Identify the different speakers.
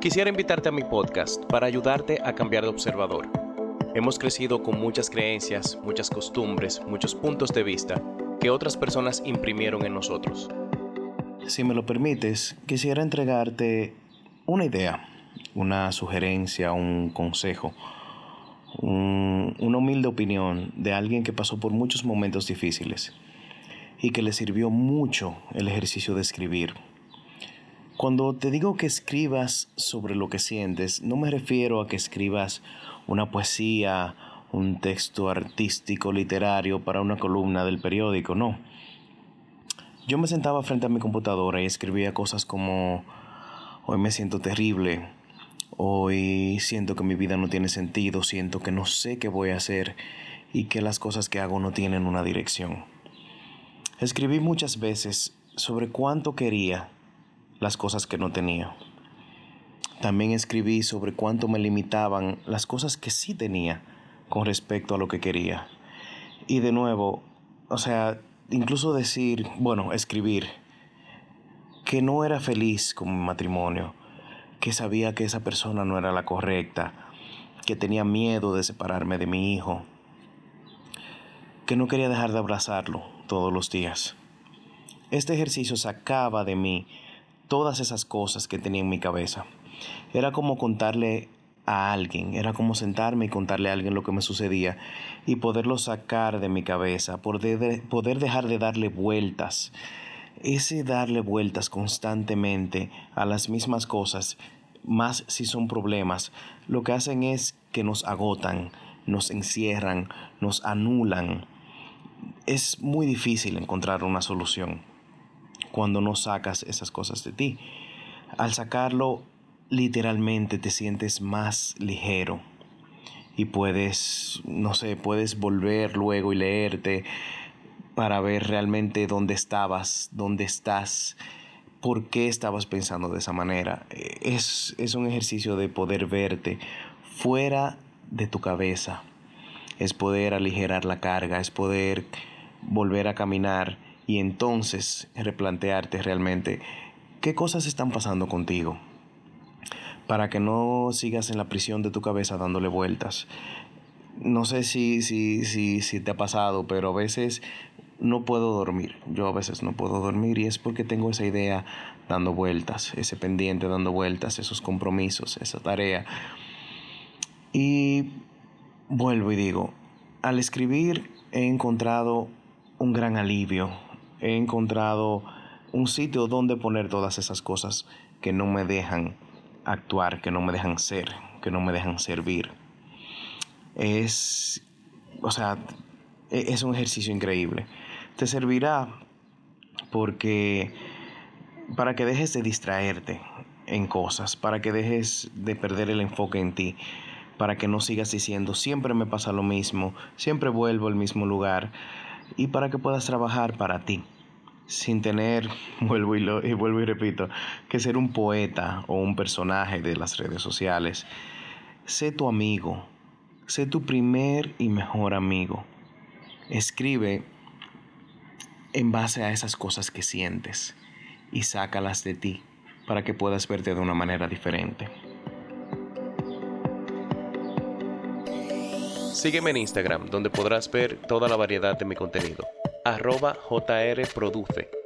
Speaker 1: Quisiera invitarte a mi podcast para ayudarte a cambiar de observador. Hemos crecido con muchas creencias, muchas costumbres, muchos puntos de vista que otras personas imprimieron en nosotros.
Speaker 2: Si me lo permites, quisiera entregarte una idea, una sugerencia, un consejo, una humilde opinión de alguien que pasó por muchos momentos difíciles y que le sirvió mucho el ejercicio de escribir cuando te digo que escribas sobre lo que sientes, no me refiero a que escribas una poesía, un texto artístico, literario para una columna del periódico, no. Yo me sentaba frente a mi computadora y escribía cosas como, hoy me siento terrible, hoy siento que mi vida no tiene sentido, siento que no sé qué voy a hacer y que las cosas que hago no tienen una dirección. Escribí muchas veces sobre cuánto quería las cosas que no tenía. También escribí sobre cuánto me limitaban las cosas que sí tenía con respecto a lo que quería. Y de nuevo, o sea, incluso decir, bueno, escribir, que no era feliz con mi matrimonio, que sabía que esa persona no era la correcta, que tenía miedo de separarme de mi hijo, que no quería dejar de abrazarlo todos los días. Este ejercicio sacaba de mí todas esas cosas que tenía en mi cabeza. Era como contarle a alguien, era como sentarme y contarle a alguien lo que me sucedía y poderlo sacar de mi cabeza, poder, poder dejar de darle vueltas. Ese darle vueltas constantemente a las mismas cosas, más si son problemas, lo que hacen es que nos agotan, nos encierran, nos anulan. Es muy difícil encontrar una solución cuando no sacas esas cosas de ti. Al sacarlo, literalmente te sientes más ligero y puedes, no sé, puedes volver luego y leerte para ver realmente dónde estabas, dónde estás, por qué estabas pensando de esa manera. Es, es un ejercicio de poder verte fuera de tu cabeza. Es poder aligerar la carga, es poder volver a caminar y entonces replantearte realmente qué cosas están pasando contigo para que no sigas en la prisión de tu cabeza dándole vueltas. No sé si, si, si, si te ha pasado, pero a veces no puedo dormir. Yo a veces no puedo dormir y es porque tengo esa idea dando vueltas, ese pendiente dando vueltas, esos compromisos, esa tarea. Y vuelvo y digo, al escribir he encontrado un gran alivio, he encontrado un sitio donde poner todas esas cosas que no me dejan actuar, que no me dejan ser, que no me dejan servir. Es, o sea, e-, es un ejercicio increíble. Te servirá porque para que dejes de distraerte en cosas, para que dejes de perder el enfoque en ti, para que no sigas diciendo siempre me pasa lo mismo, siempre vuelvo al mismo lugar y para que puedas trabajar para ti sin tener, vuelvo y, lo, y vuelvo y repito, que ser un poeta o un personaje de las redes sociales. Sé tu amigo, sé tu primer y mejor amigo. Escribe en base a esas cosas que sientes y sácalas de ti para que puedas verte de una manera diferente.
Speaker 1: Sígueme en Instagram, donde podrás ver toda la variedad de mi contenido. Arroba JR Produce.